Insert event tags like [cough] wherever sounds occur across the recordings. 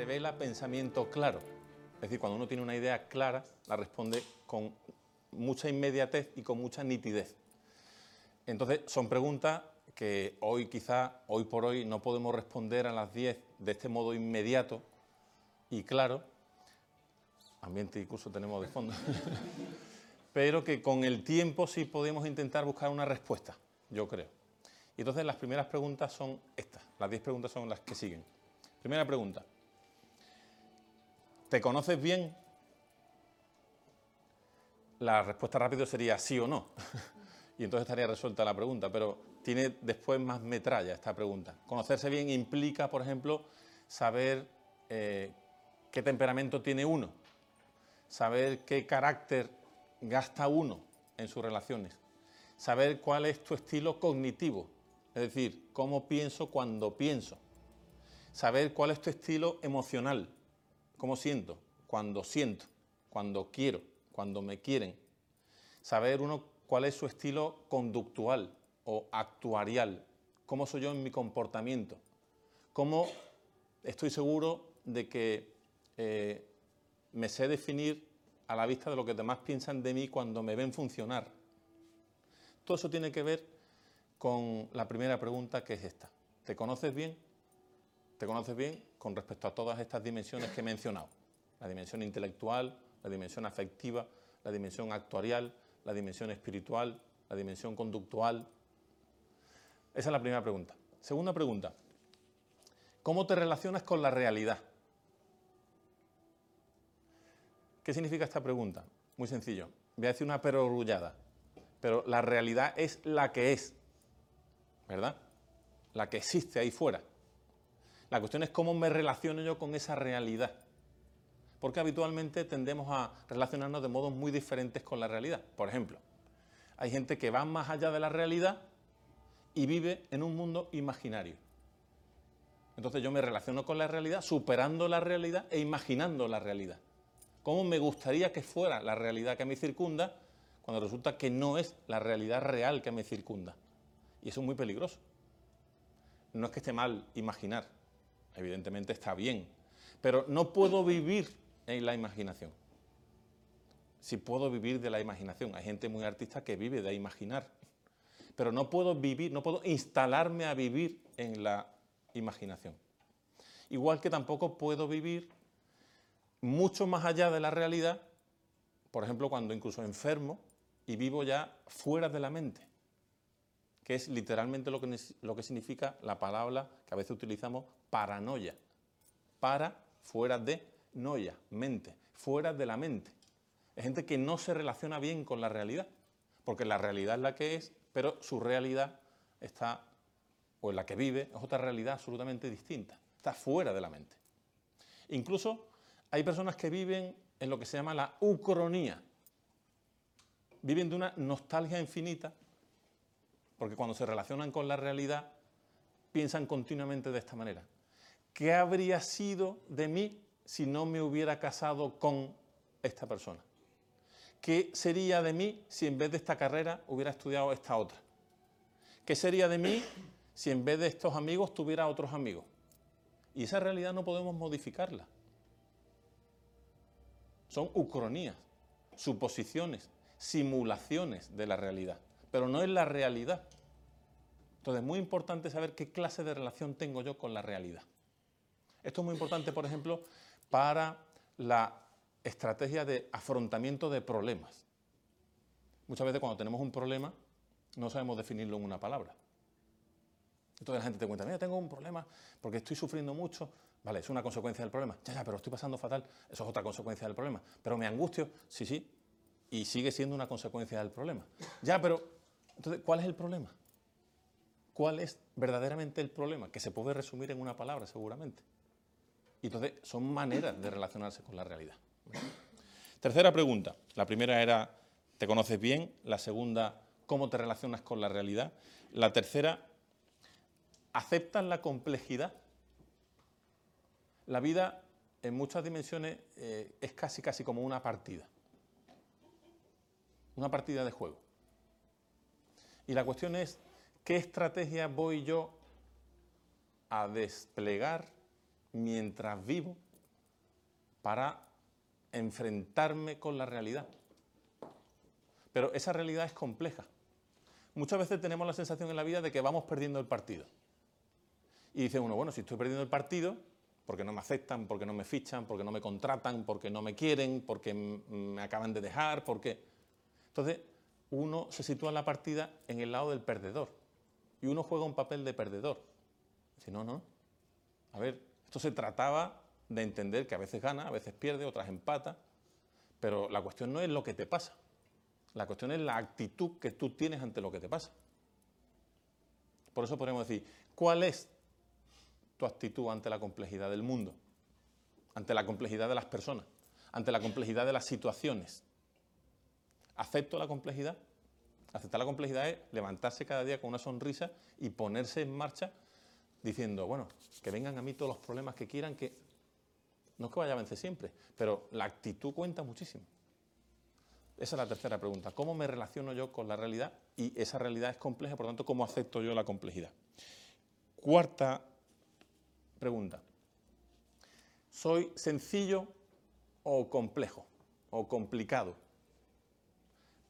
revela pensamiento claro. Es decir, cuando uno tiene una idea clara, la responde con mucha inmediatez y con mucha nitidez. Entonces, son preguntas que hoy quizá, hoy por hoy, no podemos responder a las 10 de este modo inmediato y claro, ambiente incluso tenemos de fondo, [laughs] pero que con el tiempo sí podemos intentar buscar una respuesta, yo creo. Y entonces las primeras preguntas son estas, las 10 preguntas son las que siguen. Primera pregunta, ¿te conoces bien? La respuesta rápida sería sí o no. [laughs] y entonces estaría resuelta la pregunta, pero tiene después más metralla esta pregunta. Conocerse bien implica, por ejemplo, saber eh, qué temperamento tiene uno, saber qué carácter gasta uno en sus relaciones, saber cuál es tu estilo cognitivo, es decir, cómo pienso cuando pienso, saber cuál es tu estilo emocional, cómo siento, cuando siento, cuando quiero, cuando me quieren, saber uno cuál es su estilo conductual o actuarial, cómo soy yo en mi comportamiento, cómo estoy seguro de que eh, me sé definir a la vista de lo que demás piensan de mí cuando me ven funcionar. Todo eso tiene que ver con la primera pregunta que es esta. ¿Te conoces bien? ¿Te conoces bien con respecto a todas estas dimensiones que he mencionado? La dimensión intelectual, la dimensión afectiva, la dimensión actuarial, la dimensión espiritual, la dimensión conductual. Esa es la primera pregunta. Segunda pregunta, ¿cómo te relacionas con la realidad? ¿Qué significa esta pregunta? Muy sencillo. Voy a decir una perogrullada, pero la realidad es la que es, ¿verdad? La que existe ahí fuera. La cuestión es cómo me relaciono yo con esa realidad porque habitualmente tendemos a relacionarnos de modos muy diferentes con la realidad. Por ejemplo, hay gente que va más allá de la realidad y vive en un mundo imaginario. Entonces yo me relaciono con la realidad superando la realidad e imaginando la realidad. ¿Cómo me gustaría que fuera la realidad que me circunda cuando resulta que no es la realidad real que me circunda? Y eso es muy peligroso. No es que esté mal imaginar, evidentemente está bien, pero no puedo vivir en la imaginación. Si puedo vivir de la imaginación, hay gente muy artista que vive de imaginar, pero no puedo vivir, no puedo instalarme a vivir en la imaginación. Igual que tampoco puedo vivir mucho más allá de la realidad, por ejemplo, cuando incluso enfermo y vivo ya fuera de la mente, que es literalmente lo que, lo que significa la palabra que a veces utilizamos paranoia, para, fuera de, noia, mente, fuera de la mente. Es gente que no se relaciona bien con la realidad, porque la realidad es la que es, pero su realidad está, o en la que vive, es otra realidad absolutamente distinta, está fuera de la mente. Incluso hay personas que viven en lo que se llama la ucronía, viven de una nostalgia infinita, porque cuando se relacionan con la realidad piensan continuamente de esta manera. ¿Qué habría sido de mí si no me hubiera casado con esta persona? ¿Qué sería de mí si en vez de esta carrera hubiera estudiado esta otra? ¿Qué sería de mí si en vez de estos amigos tuviera otros amigos? Y esa realidad no podemos modificarla. Son ucronías, suposiciones, simulaciones de la realidad, pero no es la realidad. Entonces es muy importante saber qué clase de relación tengo yo con la realidad. Esto es muy importante, por ejemplo, para la estrategia de afrontamiento de problemas. Muchas veces cuando tenemos un problema no sabemos definirlo en una palabra. Entonces la gente te cuenta, mira, tengo un problema porque estoy sufriendo mucho. Vale, es una consecuencia del problema. Ya, ya, pero estoy pasando fatal. Eso es otra consecuencia del problema. Pero me angustio. Sí, sí. Y sigue siendo una consecuencia del problema. Ya, pero, entonces, ¿cuál es el problema? ¿Cuál es verdaderamente el problema? Que se puede resumir en una palabra, seguramente. Y entonces son maneras de relacionarse con la realidad. Tercera pregunta. La primera era, ¿te conoces bien? La segunda, ¿cómo te relacionas con la realidad? La tercera, ¿aceptas la complejidad? La vida en muchas dimensiones eh, es casi casi como una partida. Una partida de juego. Y la cuestión es, ¿qué estrategia voy yo a desplegar mientras vivo para enfrentarme con la realidad. Pero esa realidad es compleja. Muchas veces tenemos la sensación en la vida de que vamos perdiendo el partido. Y dice uno, bueno, si estoy perdiendo el partido, porque no me aceptan, porque no me fichan, porque no me contratan, porque no me quieren, porque me acaban de dejar, porque... Entonces, uno se sitúa en la partida en el lado del perdedor. Y uno juega un papel de perdedor. Dice, no, no. A ver, esto se trataba de entender que a veces gana, a veces pierde, otras empata, pero la cuestión no es lo que te pasa. La cuestión es la actitud que tú tienes ante lo que te pasa. Por eso podemos decir, ¿cuál es tu actitud ante la complejidad del mundo? Ante la complejidad de las personas, ante la complejidad de las situaciones. ¿Acepto la complejidad? Aceptar la complejidad es levantarse cada día con una sonrisa y ponerse en marcha diciendo, bueno, que vengan a mí todos los problemas que quieran, que no es que vaya a vencer siempre, pero la actitud cuenta muchísimo. Esa es la tercera pregunta. ¿Cómo me relaciono yo con la realidad? Y esa realidad es compleja, por lo tanto, ¿cómo acepto yo la complejidad? Cuarta pregunta. ¿Soy sencillo o complejo o complicado?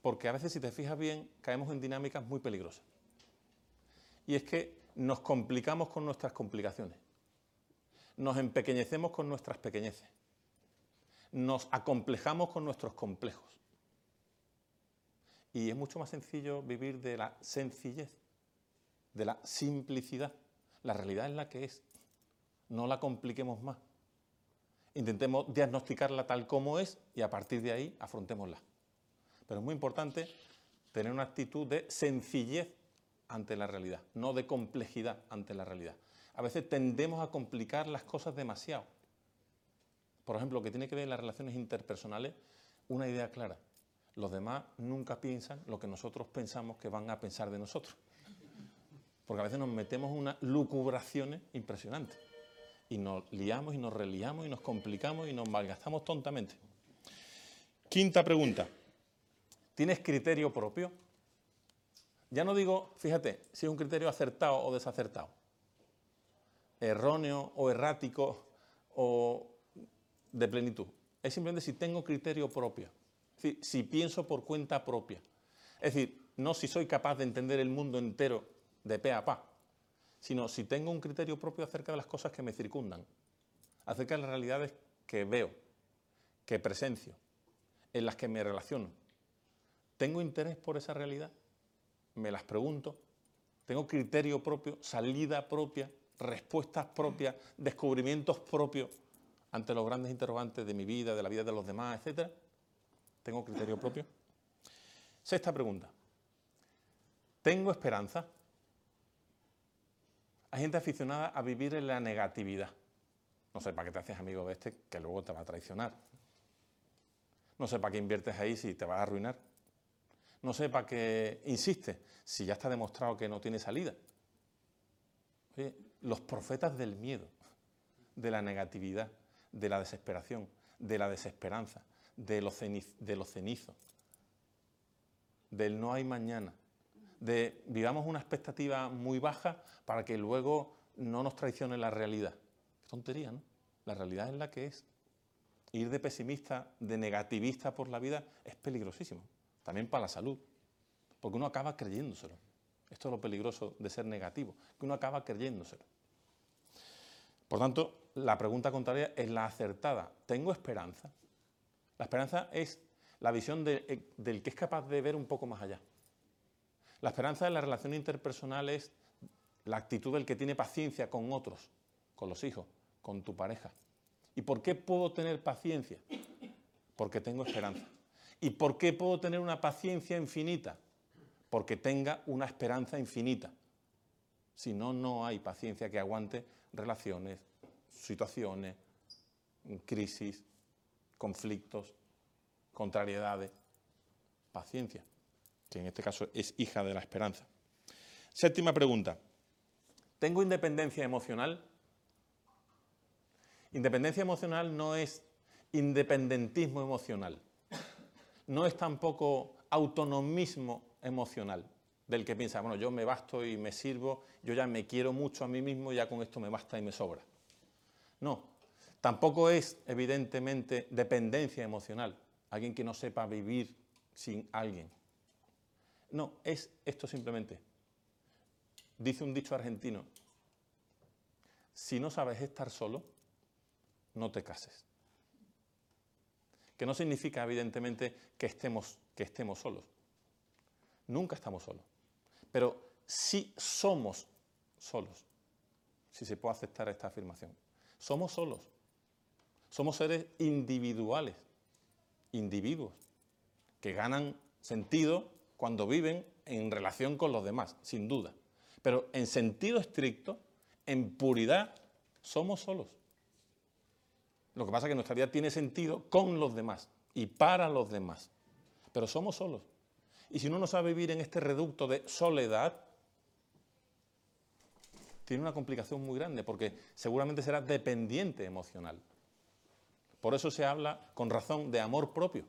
Porque a veces, si te fijas bien, caemos en dinámicas muy peligrosas. Y es que nos complicamos con nuestras complicaciones. Nos empequeñecemos con nuestras pequeñeces. Nos acomplejamos con nuestros complejos. Y es mucho más sencillo vivir de la sencillez, de la simplicidad. La realidad es la que es. No la compliquemos más. Intentemos diagnosticarla tal como es y a partir de ahí afrontémosla. Pero es muy importante tener una actitud de sencillez ante la realidad, no de complejidad ante la realidad. A veces tendemos a complicar las cosas demasiado. Por ejemplo, lo que tiene que ver en las relaciones interpersonales, una idea clara. Los demás nunca piensan lo que nosotros pensamos que van a pensar de nosotros. Porque a veces nos metemos en unas lucubraciones impresionantes. Y nos liamos y nos reliamos y nos complicamos y nos malgastamos tontamente. Quinta pregunta. ¿Tienes criterio propio? Ya no digo, fíjate, si es un criterio acertado o desacertado, erróneo o errático o de plenitud. Es simplemente si tengo criterio propio, si pienso por cuenta propia. Es decir, no si soy capaz de entender el mundo entero de pe a pa, sino si tengo un criterio propio acerca de las cosas que me circundan, acerca de las realidades que veo, que presencio, en las que me relaciono. ¿Tengo interés por esa realidad? me las pregunto, tengo criterio propio, salida propia, respuestas propias, descubrimientos propios ante los grandes interrogantes de mi vida, de la vida de los demás, etc. ¿Tengo criterio propio? Sexta pregunta. ¿Tengo esperanza? Hay gente aficionada a vivir en la negatividad. No sé para qué te haces amigo de este que luego te va a traicionar. No sé para qué inviertes ahí si te vas a arruinar no sepa que insiste, si ya está demostrado que no tiene salida. los profetas del miedo, de la negatividad, de la desesperación, de la desesperanza, de los, de los cenizos, del no hay mañana, de vivamos una expectativa muy baja para que luego no nos traicione la realidad. Qué tontería, ¿no? La realidad es la que es. Ir de pesimista, de negativista por la vida es peligrosísimo también para la salud, porque uno acaba creyéndoselo. Esto es lo peligroso de ser negativo, que uno acaba creyéndoselo. Por tanto, la pregunta contraria es la acertada. ¿Tengo esperanza? La esperanza es la visión eh, del que es capaz de ver un poco más allá. La esperanza en la relación interpersonal es la actitud del que tiene paciencia con otros, con los hijos, con tu pareja. ¿Y por qué puedo tener paciencia? Porque tengo esperanza. ¿Y por qué puedo tener una paciencia infinita? Porque tenga una esperanza infinita. Si no, no hay paciencia que aguante relaciones, situaciones, crisis, conflictos, contrariedades. Paciencia, que en este caso es hija de la esperanza. Séptima pregunta. ¿Tengo independencia emocional? Independencia emocional no es independentismo emocional no es tampoco autonomismo emocional del que piensa, bueno, yo me basto y me sirvo, yo ya me quiero mucho a mí mismo, ya con esto me basta y me sobra. No, Tampoco es, evidentemente, dependencia emocional, alguien que no sepa vivir sin alguien. No, es esto simplemente. Dice un dicho argentino, si no sabes estar solo, no te cases. Que no significa, evidentemente, que estemos, que estemos solos. Nunca estamos solos. Pero sí somos solos, si se puede aceptar esta afirmación. Somos solos. Somos seres individuales, individuos, que ganan sentido cuando viven en relación con los demás, sin duda. Pero en sentido estricto, en puridad, somos solos. Lo que pasa es que nuestra vida tiene sentido con los demás y para los demás. Pero somos solos. Y si uno no sabe vivir en este reducto de soledad, tiene una complicación muy grande porque seguramente será dependiente emocional. Por eso se habla con razón de amor propio.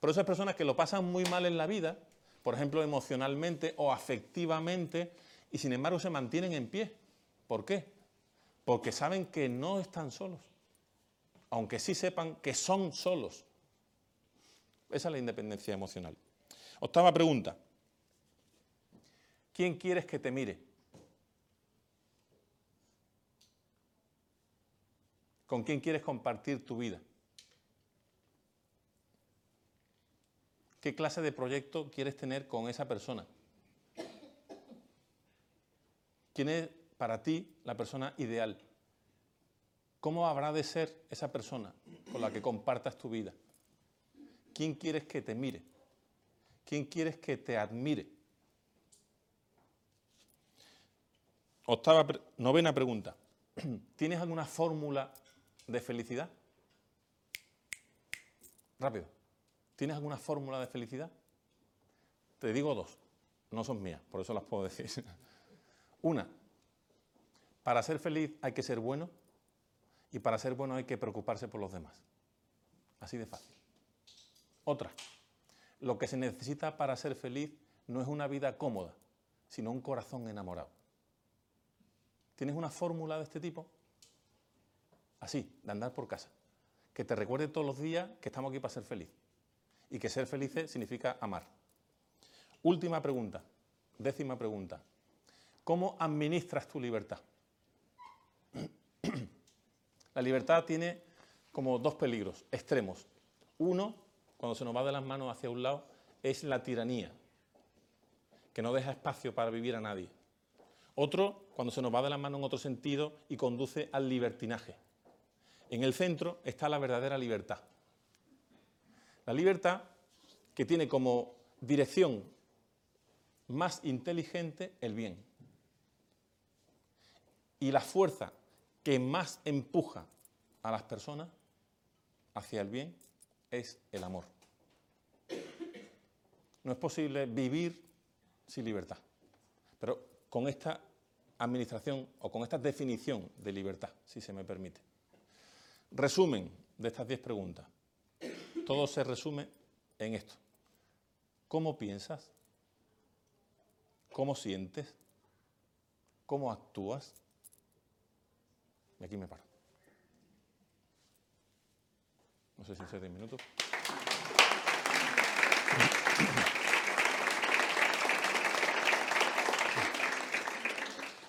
Por eso hay personas que lo pasan muy mal en la vida, por ejemplo, emocionalmente o afectivamente, y sin embargo se mantienen en pie. ¿Por qué? Porque saben que no están solos, aunque sí sepan que son solos. Esa es la independencia emocional. Octava pregunta. ¿Quién quieres que te mire? ¿Con quién quieres compartir tu vida? ¿Qué clase de proyecto quieres tener con esa persona? ¿Quién es para ti la persona ideal? ¿Cómo habrá de ser esa persona con la que compartas tu vida? ¿Quién quieres que te mire? ¿Quién quieres que te admire? Octava, novena pregunta. [clears throat] ¿Tienes alguna fórmula de felicidad? Rápido. ¿Tienes alguna fórmula de felicidad? Te digo dos. No son mías, por eso las puedo decir. [laughs] Una, para ser feliz hay que ser bueno y para ser bueno hay que preocuparse por los demás. Así de fácil. Otra, lo que se necesita para ser feliz no es una vida cómoda, sino un corazón enamorado. ¿Tienes una fórmula de este tipo? Así, de andar por casa. Que te recuerde todos los días que estamos aquí para ser feliz. Y que ser felices significa amar. Última pregunta, décima pregunta. ¿Cómo administras tu libertad? La libertad tiene como dos peligros extremos. Uno, cuando se nos va de las manos hacia un lado, es la tiranía, que no deja espacio para vivir a nadie. Otro, cuando se nos va de las manos en otro sentido y conduce al libertinaje. En el centro está la verdadera libertad. La libertad que tiene como dirección más inteligente el bien. Y la fuerza que más empuja a las personas hacia el bien es el amor. No es posible vivir sin libertad. Pero con esta administración o con esta definición de libertad, si se me permite. Resumen de estas diez preguntas. Todo se resume en esto. ¿Cómo piensas? ¿Cómo sientes? ¿Cómo actúas? Y aquí me paro. No sé si se 10 minutos.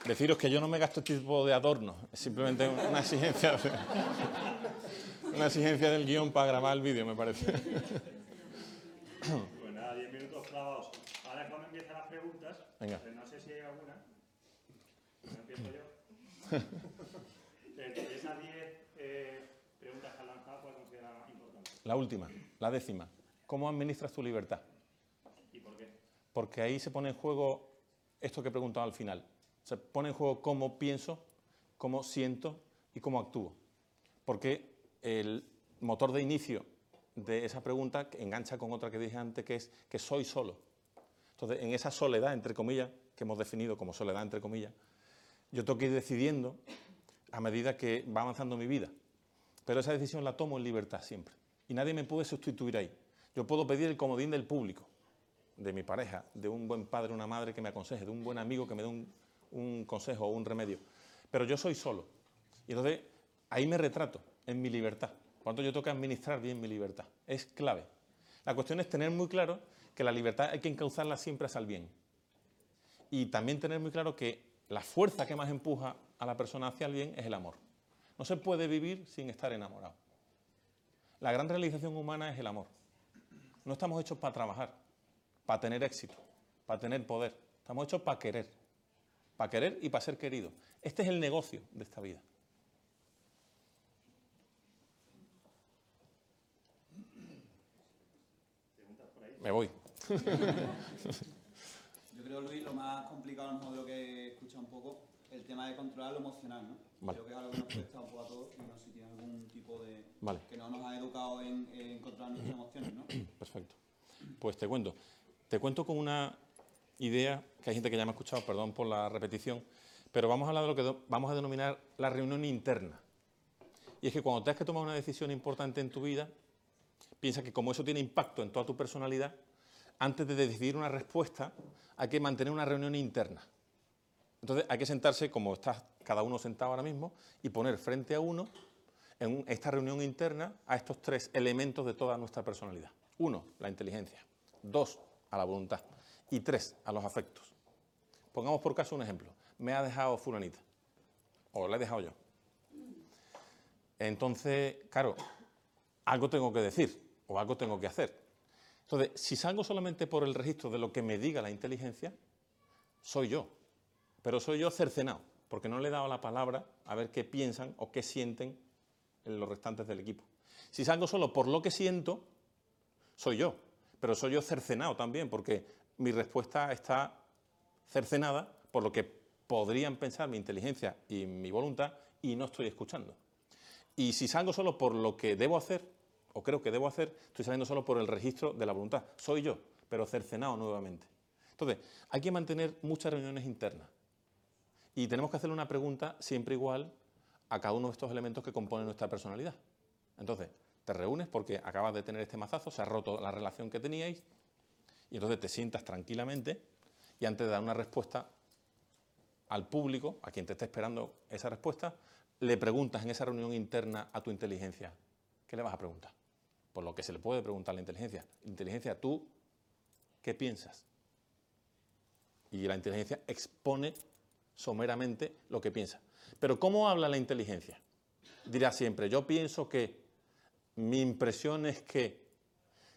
Deciros que yo no me gasto este tipo de adornos, es simplemente una exigencia, una exigencia del guion para grabar el vídeo, me parece. Pues nada, 10 minutos clavados. Ahora es cuando empiezan las preguntas. Venga. Pues no sé si hay alguna. No empiezo yo. Entre esas 10 eh, preguntas que has lanzado, ¿cuál consideras importante? La última, la décima. ¿Cómo administras tu libertad? ¿Y por qué? Porque ahí se pone en juego esto que he preguntado al final. Se pone en juego cómo pienso, cómo siento y cómo actúo. Porque el motor de inicio de esa pregunta engancha con otra que dije antes, que es que soy solo. Entonces, en esa soledad, entre comillas, que hemos definido como soledad, entre comillas, yo tengo que ir decidiendo a medida que va avanzando mi vida. Pero esa decisión la tomo en libertad siempre. Y nadie me puede sustituir ahí. Yo puedo pedir el comodín del público, de mi pareja, de un buen padre, una madre que me aconseje, de un buen amigo que me dé un, consejo o un remedio. Pero yo soy solo. Y entonces ahí me retrato, en mi libertad. Cuando yo que administrar bien mi libertad. Es clave. La cuestión es tener muy claro que la libertad hay que encauzarla siempre hacia el bien. Y también tener muy claro que la fuerza que más empuja a la persona hacia el bien es el amor. No se puede vivir sin estar enamorado. La gran realización humana es el amor. No estamos hechos para trabajar, para tener éxito, para tener poder. Estamos hechos para querer. Para querer y para ser querido. Este es el negocio de esta vida. Me voy. [laughs] Yo creo, Luis, lo más complicado, a lo mejor lo que he escuchado un poco, el tema de controlar lo emocional, ¿no? Vale. Creo que es algo que nos a todos y no sé si tiene algún tipo de... Vale. que no nos ha educado en, nuestras emociones, ¿no? [clears throat] Perfecto. Pues te cuento. Te cuento con una idea que hay gente que ya me ha escuchado, perdón por la repetición, pero vamos a hablar de lo que vamos a denominar la reunión interna. Y es que cuando tengas que tomar una decisión importante en tu vida, piensa que como eso tiene impacto en toda tu personalidad, antes de decidir una respuesta hay que mantener una reunión interna. Entonces hay que sentarse como está cada uno sentado ahora mismo y poner frente a uno en esta reunión interna a estos tres elementos de toda nuestra personalidad. Uno, la inteligencia. Dos, a la voluntad. Y tres, a los afectos. Pongamos por caso un ejemplo. Me ha dejado fulanita. O la he dejado yo. Entonces, claro, algo tengo que decir o algo tengo que hacer. Entonces, si salgo solamente por el registro de lo que me diga la inteligencia, soy yo. Pero soy yo cercenado, porque no le he dado la palabra a ver qué piensan o qué sienten en los restantes del equipo. Si salgo solo por lo que siento, soy yo. Pero soy yo cercenado también, porque mi respuesta está cercenada por lo que podrían pensar mi inteligencia y mi voluntad y no estoy escuchando. Y si salgo solo por lo que debo hacer, o creo que debo hacer, estoy saliendo solo por el registro de la voluntad. Soy yo, pero cercenado nuevamente. Entonces, hay que mantener muchas reuniones internas. Y tenemos que hacerle una pregunta siempre igual a cada uno de estos elementos que componen nuestra personalidad. Entonces, te reúnes porque acabas de tener este mazazo, se ha roto la relación que teníais, y entonces te sientas tranquilamente y antes de dar una respuesta al público, a quien te esté esperando esa respuesta, le preguntas en esa reunión interna a tu inteligencia, ¿qué le vas a preguntar? Por lo que se le puede preguntar a la inteligencia. Inteligencia, ¿tú qué piensas? Y la inteligencia expone someramente lo que piensa. Pero ¿cómo habla la inteligencia? Dirá siempre, yo pienso que, mi impresión es que,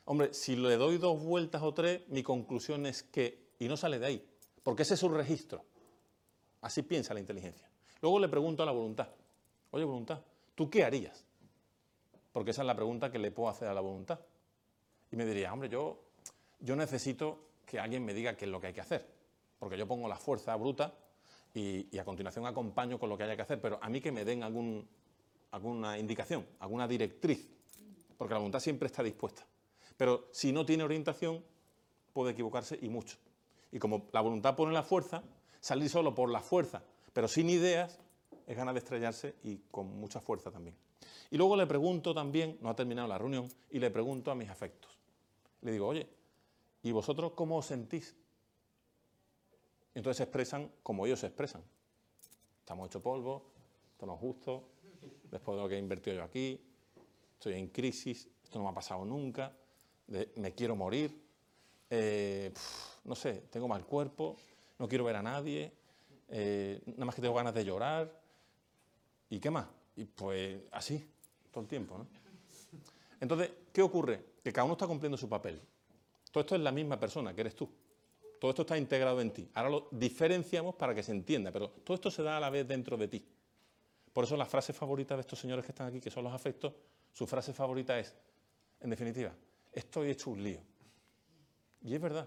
hombre, si le doy dos vueltas o tres, mi conclusión es que, y no sale de ahí, porque ese es su registro. Así piensa la inteligencia. Luego le pregunto a la voluntad, oye voluntad, ¿tú qué harías? Porque esa es la pregunta que le puedo hacer a la voluntad. Y me diría, hombre, yo, yo necesito que alguien me diga qué es lo que hay que hacer, porque yo pongo la fuerza bruta y, a continuación acompaño con lo que haya que hacer, pero a mí que me den alguna indicación, alguna directriz, porque la voluntad siempre está dispuesta. Pero si no tiene orientación, puede equivocarse y mucho. Y como la voluntad pone la fuerza, salir solo por la fuerza, pero sin ideas, es ganas de estrellarse y con mucha fuerza también. Y luego le pregunto también, no ha terminado la reunión, y le pregunto a mis afectos. Le digo, oye, ¿y vosotros cómo os sentís? Entonces se expresan como ellos se expresan. Estamos hecho polvo, esto no es justo, después de lo que he invertido yo aquí, estoy en crisis, esto no me ha pasado nunca, me quiero morir, eh, no sé, tengo mal cuerpo, no quiero ver a nadie, eh, nada más que tengo ganas de llorar, ¿y qué más? Y pues así, todo el tiempo, ¿no? Entonces, ¿qué ocurre? Que cada uno está cumpliendo su papel. Todo esto es la misma persona, que eres tú. Todo esto está integrado en ti. Ahora lo diferenciamos para que se entienda, pero todo esto se da a la vez dentro de ti. Por eso la frase favorita de estos señores que están aquí, que son los afectos, su frase favorita es, en definitiva, estoy hecho un lío. Y es verdad,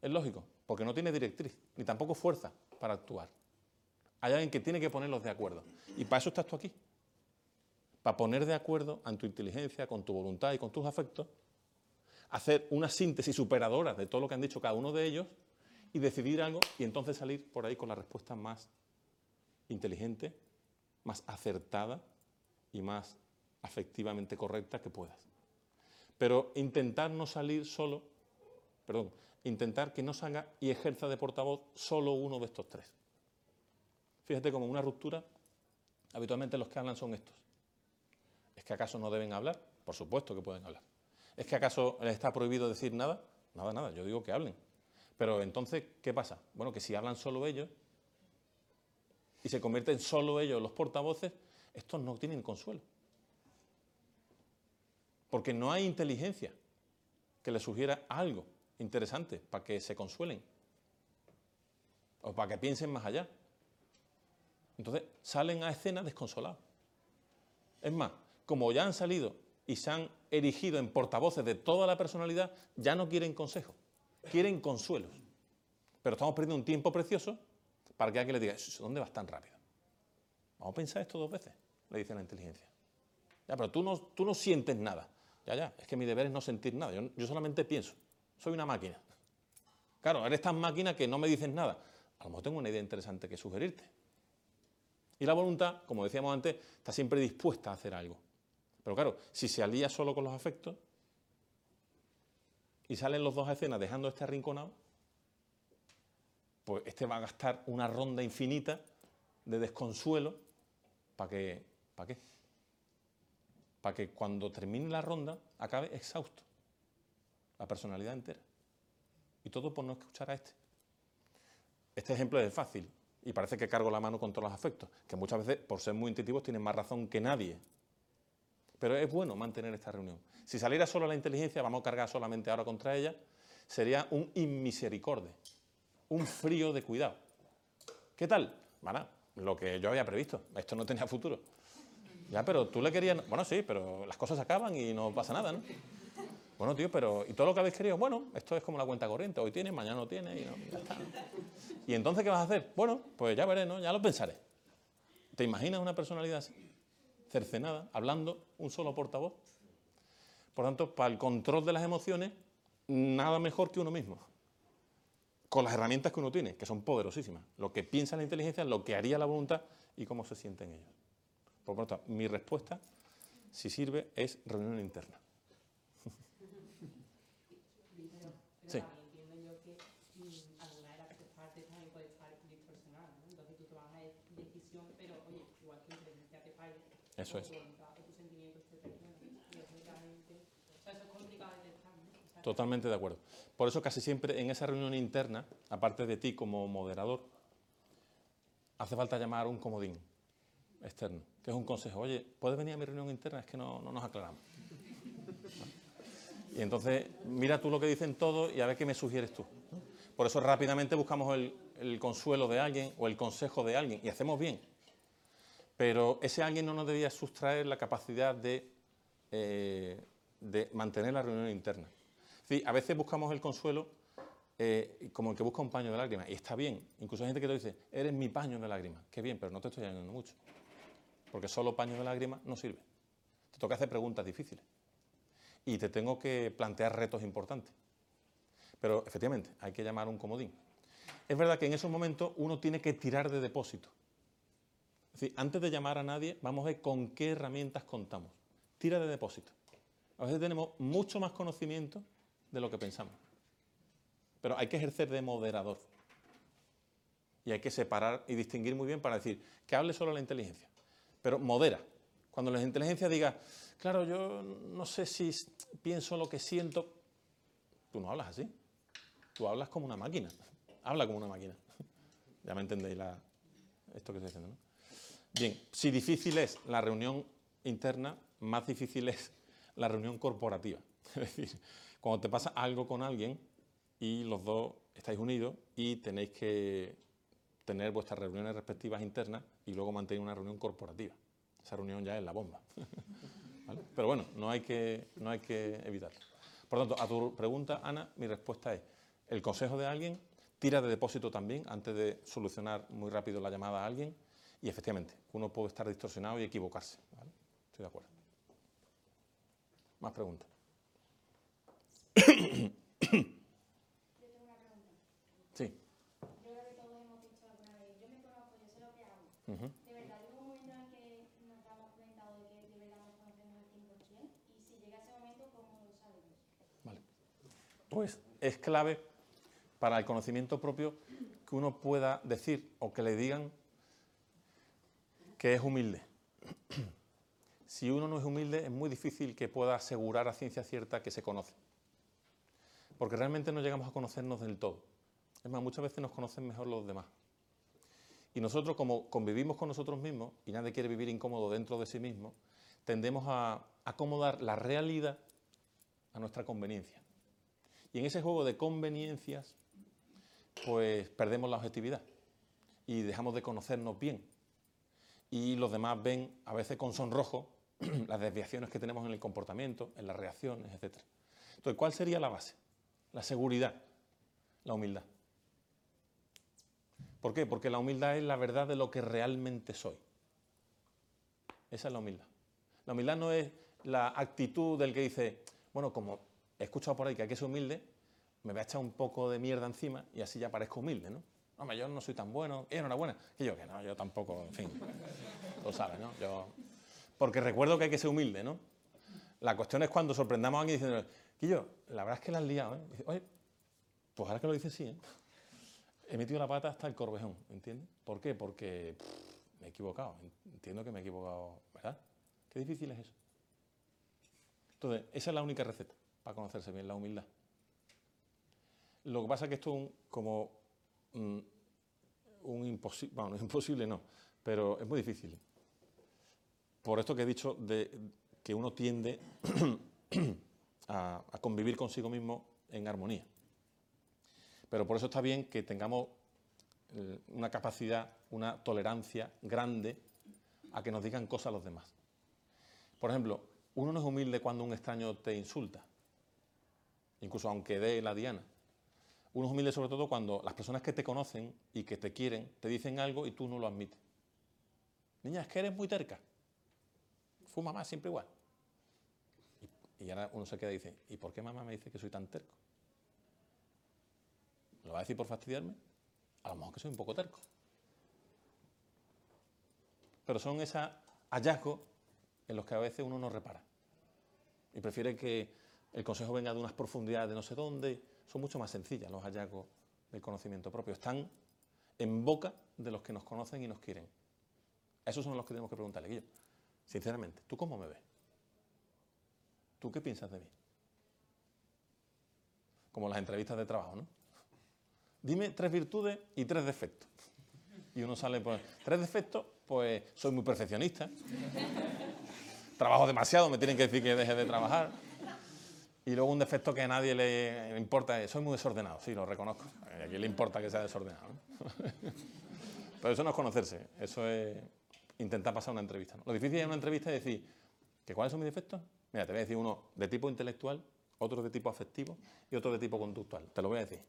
es lógico, porque no tiene directriz, ni tampoco fuerza para actuar. Hay alguien que tiene que ponerlos de acuerdo. Y para eso estás tú aquí. Para poner de acuerdo a tu inteligencia, con tu voluntad y con tus afectos, hacer una síntesis superadora de todo lo que han dicho cada uno de ellos y decidir algo y entonces salir por ahí con la respuesta más inteligente, más acertada y más afectivamente correcta que puedas. Pero intentar no salir solo, perdón, intentar que no salga y ejerza de portavoz solo uno de estos tres. Fíjate como una ruptura, habitualmente los que hablan son estos. ¿Es que acaso no deben hablar? Por supuesto que pueden hablar. ¿Es que acaso les está prohibido decir nada? Nada, nada, yo digo que hablen. Pero entonces, ¿qué pasa? Bueno, que si hablan solo ellos y se convierten solo ellos los portavoces, estos no tienen consuelo. Porque no hay inteligencia que les sugiera algo interesante para que se consuelen o para que piensen más allá. Entonces salen a escena desconsolados. Es más, como ya han salido y se han erigido en portavoces de toda la personalidad, ya no quieren consejos, quieren consuelos. Pero estamos perdiendo un tiempo precioso para que alguien le diga, ¿dónde vas tan rápido? Vamos a pensar esto dos veces, le dice la inteligencia. Ya, pero tú no, tú no sientes nada. Ya, ya, es que mi deber es no sentir nada. Yo, yo solamente pienso. Soy una máquina. Claro, eres tan máquina que no me dices nada. A lo mejor tengo una idea interesante que sugerirte. Y la voluntad, como decíamos antes, está siempre dispuesta a hacer algo. Pero claro, si se alía solo con los afectos y salen los dos a escena dejando este arrinconado, pues este va a gastar una ronda infinita de desconsuelo para que, ¿para qué? Para que cuando termine la ronda acabe exhausto, la personalidad entera. Y todo por no escuchar a este. Este ejemplo es fácil y parece que cargo la mano con todos los afectos, que muchas veces, por ser muy intuitivos, tienen más razón que nadie. Pero es bueno mantener esta reunión. Si saliera solo la inteligencia, vamos a cargar solamente ahora contra ella, sería un inmisericorde, un frío de cuidado. ¿Qué tal? Bueno, lo que yo había previsto. Esto no tenía futuro. Ya, pero tú le querías... Bueno, sí, pero las cosas acaban y no pasa nada, ¿no? Bueno, tío, pero ¿y todo lo que habéis querido? Bueno, esto es como la cuenta corriente. Hoy tiene, mañana no tiene y ya está. ¿Y entonces qué vas a hacer? Bueno, pues ya veré, ¿no? Ya lo pensaré. ¿Te imaginas una personalidad así? Cercenada, hablando, un solo portavoz. Por tanto, para el control de las emociones, nada mejor que uno mismo. Con las herramientas que uno tiene, que son poderosísimas. Lo que piensa la inteligencia, lo que haría la voluntad y cómo se sienten ellos. Por lo tanto, mi respuesta, si sirve, es reunión interna. [laughs] Sí. entiendo yo que mm, alguna de las partes también puede estar distorsionada, ¿no? Entonces tú tomas una decisión, pero oye, igual que la inteligencia te falle, Eso es. tu voluntad o tus sentimientos te traicionan, ¿no? Y eso realmente, o sea, eso es complicado de detectar, ¿no? O sea, Totalmente de acuerdo. Por eso casi siempre en esa reunión interna, aparte de ti como moderador, hace falta llamar un comodín externo, que es un consejo. Oye, ¿puedes venir a mi reunión interna? Es que no, no nos aclaramos. Y entonces mira tú lo que dicen todos y a ver qué me sugieres tú. Por eso rápidamente buscamos el consuelo de alguien o el consejo de alguien y hacemos bien. Pero ese alguien no nos debía sustraer la capacidad de, eh, de mantener la reunión interna. Es decir, a veces buscamos el consuelo eh, como el que busca un paño de lágrimas, y está bien. Incluso hay gente que te dice, eres mi paño de lágrimas. Qué bien, pero no te estoy ayudando mucho. Porque solo paño de lágrimas no sirve. Te toca hacer preguntas difíciles. Y te tengo que plantear retos importantes. Pero efectivamente, hay que llamar un comodín. Es verdad que en esos momentos uno tiene que tirar de depósito. Es decir, antes de llamar a nadie, vamos a ver con qué herramientas contamos. Tira de depósito. A veces tenemos mucho más conocimiento de lo que pensamos. Pero hay que ejercer de moderador. Y hay que separar y distinguir muy bien para decir que hable solo la inteligencia. Pero modera. Cuando la inteligencia diga, claro, yo no sé si pienso lo que siento, tú no hablas así. Tú hablas como una máquina. Habla como una máquina. [laughs] Ya me entendéis la- esto que estoy diciendo, ¿no? Bien, si difícil es la reunión interna, más difícil es la reunión corporativa. [laughs] Es decir, cuando te pasa algo con alguien y los dos estáis unidos y tenéis que tener vuestras reuniones respectivas internas y luego mantener una reunión corporativa. Esa reunión ya es la bomba. [laughs] ¿Vale? Pero bueno, no hay, que, no hay que evitarlo. Por tanto, a tu pregunta, Ana, mi respuesta es el consejo de alguien, tira de depósito también antes de solucionar muy rápido la llamada a alguien y efectivamente, uno puede estar distorsionado y equivocarse. ¿vale? Estoy de acuerdo. Más preguntas. [coughs] Hago. Ujú. De verdad, hubo un momento en que nos damos cuenta de que de verdad nos conocemos al 100%. Y si llega ese momento, ¿cómo lo sabemos? Vale. Pues es clave para el conocimiento propio que uno pueda decir o que le digan que es humilde. [clears throat] si uno no es humilde, es muy difícil que pueda asegurar a ciencia cierta que se conoce. Porque realmente no llegamos a conocernos del todo. Es más, muchas veces nos conocen mejor los demás. Y nosotros, como convivimos con nosotros mismos y nadie quiere vivir incómodo dentro de sí mismo, tendemos a acomodar la realidad a nuestra conveniencia. Y en ese juego de conveniencias, pues perdemos la objetividad y dejamos de conocernos bien. Y los demás ven a veces con sonrojo [clears throat] las desviaciones que tenemos en el comportamiento, en las reacciones, etc. Entonces, ¿cuál sería la base? La seguridad, la humildad. ¿Por qué? Porque la humildad es la verdad de lo que realmente soy. Esa es la humildad. La humildad no es la actitud del que dice, bueno, como he escuchado por ahí que hay que ser humilde, me voy a echar un poco de mierda encima y así ya parezco humilde, ¿no? Hombre, yo no soy tan bueno, y enhorabuena. Que yo que no, yo tampoco, en fin, lo sabes, ¿no? Yo... Porque recuerdo que hay que ser humilde, ¿no? La cuestión es cuando sorprendamos a alguien diciendo, que yo, la verdad es que la has liado, ¿eh? dice, Oye, pues ahora que lo dices sí, ¿eh? he metido la pata hasta el corvejón, ¿entiendes? ¿Por qué? Porque me he equivocado, entiendo que me he equivocado, ¿verdad? Qué difícil es eso. Entonces, esa es la única receta para conocerse bien, la humildad. Lo que pasa es que esto es como un imposible, bueno, [laughs] imposible, no, pero es muy difícil. Por esto que he dicho de que uno tiende [clears throat] a, a convivir consigo mismo en armonía. Pero por eso está bien que tengamos eh, una capacidad, una tolerancia grande a que nos digan cosas los demás. Por ejemplo, uno no es humilde cuando un extraño te insulta, incluso aunque dé la diana. Uno es humilde sobre todo cuando las personas que te conocen y que te quieren te dicen algo y tú no lo admites. Niña, es que eres muy terca. Fuma más siempre igual. Y, y ahora uno se queda y dice, ¿y por qué mamá me dice que soy tan terco? ¿Lo va a decir por fastidiarme? A lo mejor que soy un poco terco. Pero son esos hallazgos en los que a veces uno no repara. Y prefiere que el consejo venga de unas profundidades de no sé dónde. Son mucho más sencillas los hallazgos del conocimiento propio. Están en boca de los que nos conocen y nos quieren. Esos son los que tenemos que preguntarle. Guillo, sinceramente, ¿tú cómo me ves? ¿Tú qué piensas de mí? Como las entrevistas de trabajo, ¿no? Dime tres virtudes y tres defectos. Y uno sale, pues, tres defectos, pues soy muy perfeccionista. Trabajo demasiado, me tienen que decir que deje de trabajar. Y luego un defecto que a nadie le importa es, soy muy desordenado, sí, lo reconozco. A quién le importa que sea desordenado. [laughs] Pero eso no es conocerse, eso es intentar pasar una entrevista. Lo difícil en una entrevista es decir, ¿que ¿cuáles son mis defectos? Mira, te voy a decir uno de tipo intelectual, otro de tipo afectivo y otro de tipo conductual. Te lo voy a decir.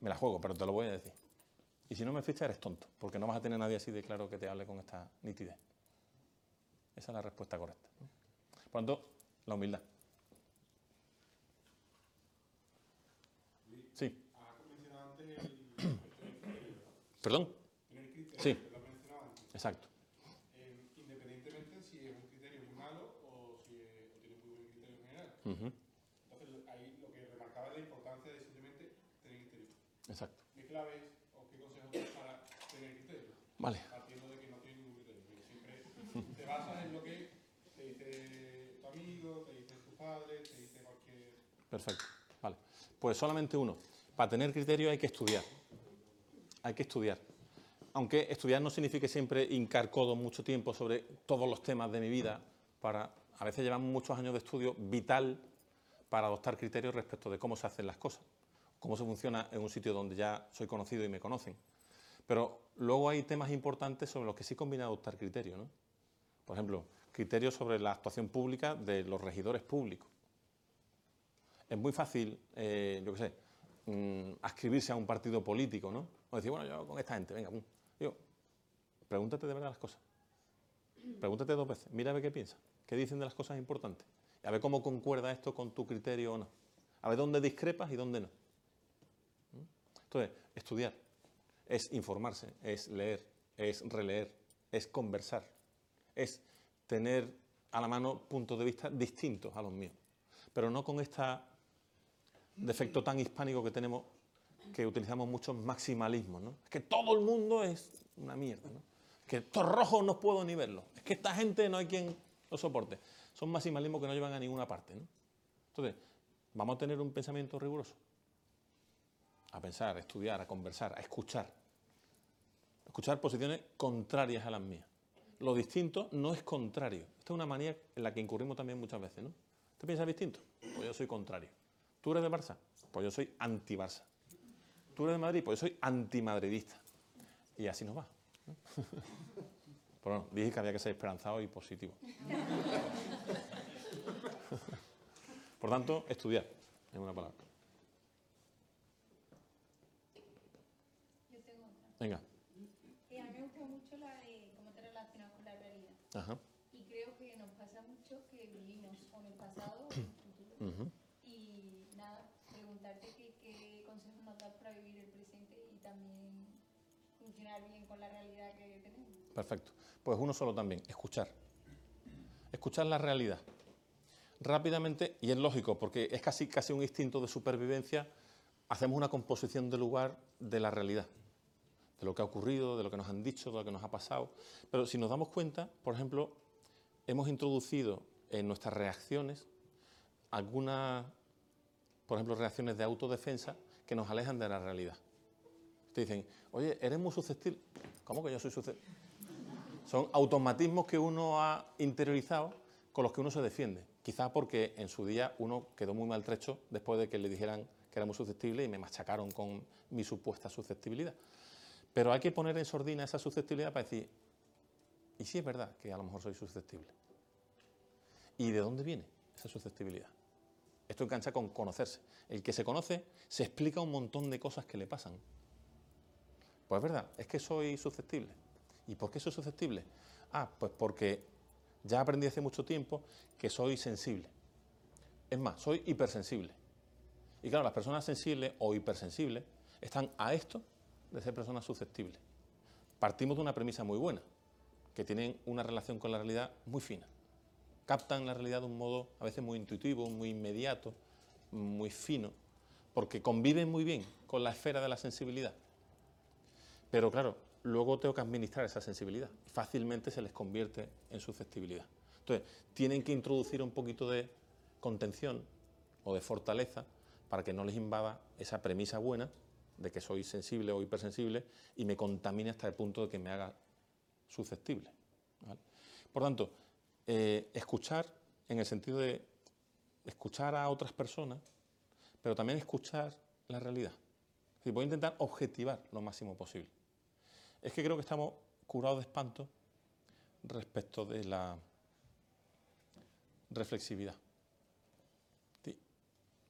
Me la juego, pero te lo voy a decir. Y si no me fichas, eres tonto, porque no vas a tener nadie así de claro que te hable con esta nitidez. Esa es la respuesta correcta. Por lo tanto, la humildad. Sí. ¿Perdón? Sí. Exacto. independientemente si es un criterio muy malo o si es, o tiene muy buen criterio en general. Entonces, ahí lo que remarcaba es la importancia de simplemente tener criterio. Exacto. ¿Qué claves o qué consejos tienes para tener criterio? Vale. Partiendo de que no tienes ningún criterio. Porque siempre te basas en lo que te dice tu amigo, te dice tu padre, te dice cualquier... Perfecto. Vale. Pues solamente uno. Para tener criterio hay que estudiar. Hay que estudiar. Aunque estudiar no signifique siempre hincar codo mucho tiempo sobre todos los temas de mi vida. Para, a veces llevamos muchos años de estudio vital para adoptar criterios respecto de cómo se hacen las cosas, cómo se funciona en un sitio donde ya soy conocido y me conocen. Pero luego hay temas importantes sobre los que sí conviene adoptar criterios. ¿no? Por ejemplo, criterios sobre la actuación pública de los regidores públicos. Es muy fácil, eh, yo qué sé, mm, ascribirse a un partido político, ¿no? O decir, bueno, yo con esta gente, venga, pum. Digo, pregúntate de verdad las cosas. Pregúntate dos veces, mira a ver qué piensas, qué dicen de las cosas importantes. A ver cómo concuerda esto con tu criterio o no. A ver dónde discrepas y dónde no. ¿Mm? Entonces, estudiar es informarse, es leer, es releer, es conversar, es tener a la mano puntos de vista distintos a los míos. Pero no con este defecto tan hispánico que tenemos, que utilizamos muchos maximalismos. ¿no? Es que todo el mundo es una mierda. ¿no? Es que estos rojos no puedo ni verlos. Es que esta gente no hay quien... los soportes, son maximalismos que no llevan a ninguna parte. ¿no? Entonces, vamos a tener un pensamiento riguroso. A pensar, a estudiar, a conversar, a escuchar. Escuchar posiciones contrarias a las mías. Lo distinto no es contrario. Esta es una manía en la que incurrimos también muchas veces, ¿no? ¿Te piensas distinto? Pues yo soy contrario. ¿Tú eres de Barça? Pues yo soy anti-Barça. ¿Tú eres de Madrid? Pues yo soy antimadridista. Y así nos va. ¿no? [laughs] Pero bueno, dije que había que ser esperanzado y positivo. [laughs] Por tanto, estudiar, en una palabra. Yo tengo otra. Venga. Eh, a mí me gusta mucho la de cómo te relacionas con la realidad. Ajá. Y creo que nos pasa mucho que vivimos o en el pasado [clears throat] o en el futuro. Ujú. Y nada, preguntarte qué, qué consejos nos das para vivir el presente y también bien con la realidad que tenemos. Perfecto. Pues uno solo también, escuchar. Escuchar la realidad. Rápidamente, y es lógico, porque es casi, casi un instinto de supervivencia, hacemos una composición de lugar de la realidad, de lo que ha ocurrido, de lo que nos han dicho, de lo que nos ha pasado. Pero si nos damos cuenta, por ejemplo, hemos introducido en nuestras reacciones algunas, por ejemplo, reacciones de autodefensa que nos alejan de la realidad. Te dicen, oye, eres muy susceptible. ¿Cómo que yo soy susceptible? Son automatismos que uno ha interiorizado con los que uno se defiende. Quizá porque en su día uno quedó muy maltrecho después de que le dijeran que era muy susceptible y me machacaron con mi supuesta susceptibilidad. Pero hay que poner en sordina esa susceptibilidad para decir, ¿y si es verdad que a lo mejor soy susceptible? ¿Y de dónde viene esa susceptibilidad? Esto engancha con conocerse. El que se conoce se explica un montón de cosas que le pasan. Pues es verdad, es que soy susceptible. ¿Y por qué soy susceptible? Ah, pues porque ya aprendí hace mucho tiempo que soy sensible. Es más, soy hipersensible. Y claro, las personas sensibles o hipersensibles están a esto de ser personas susceptibles. Partimos de una premisa muy buena, que tienen una relación con la realidad muy fina. Captan la realidad de un modo a veces muy intuitivo, muy inmediato, muy fino, porque conviven muy bien con la esfera de la sensibilidad. Pero claro, luego tengo que administrar esa sensibilidad. Fácilmente se les convierte en susceptibilidad. Entonces, tienen que introducir un poquito de contención o de fortaleza para que no les invada esa premisa buena de que soy sensible o hipersensible y me contamine hasta el punto de que me haga susceptible. Por tanto, eh, escuchar en el sentido de escuchar a otras personas, pero también escuchar la realidad. Es voy a intentar objetivar lo máximo posible. Es que creo que estamos curados de espanto respecto de la reflexividad.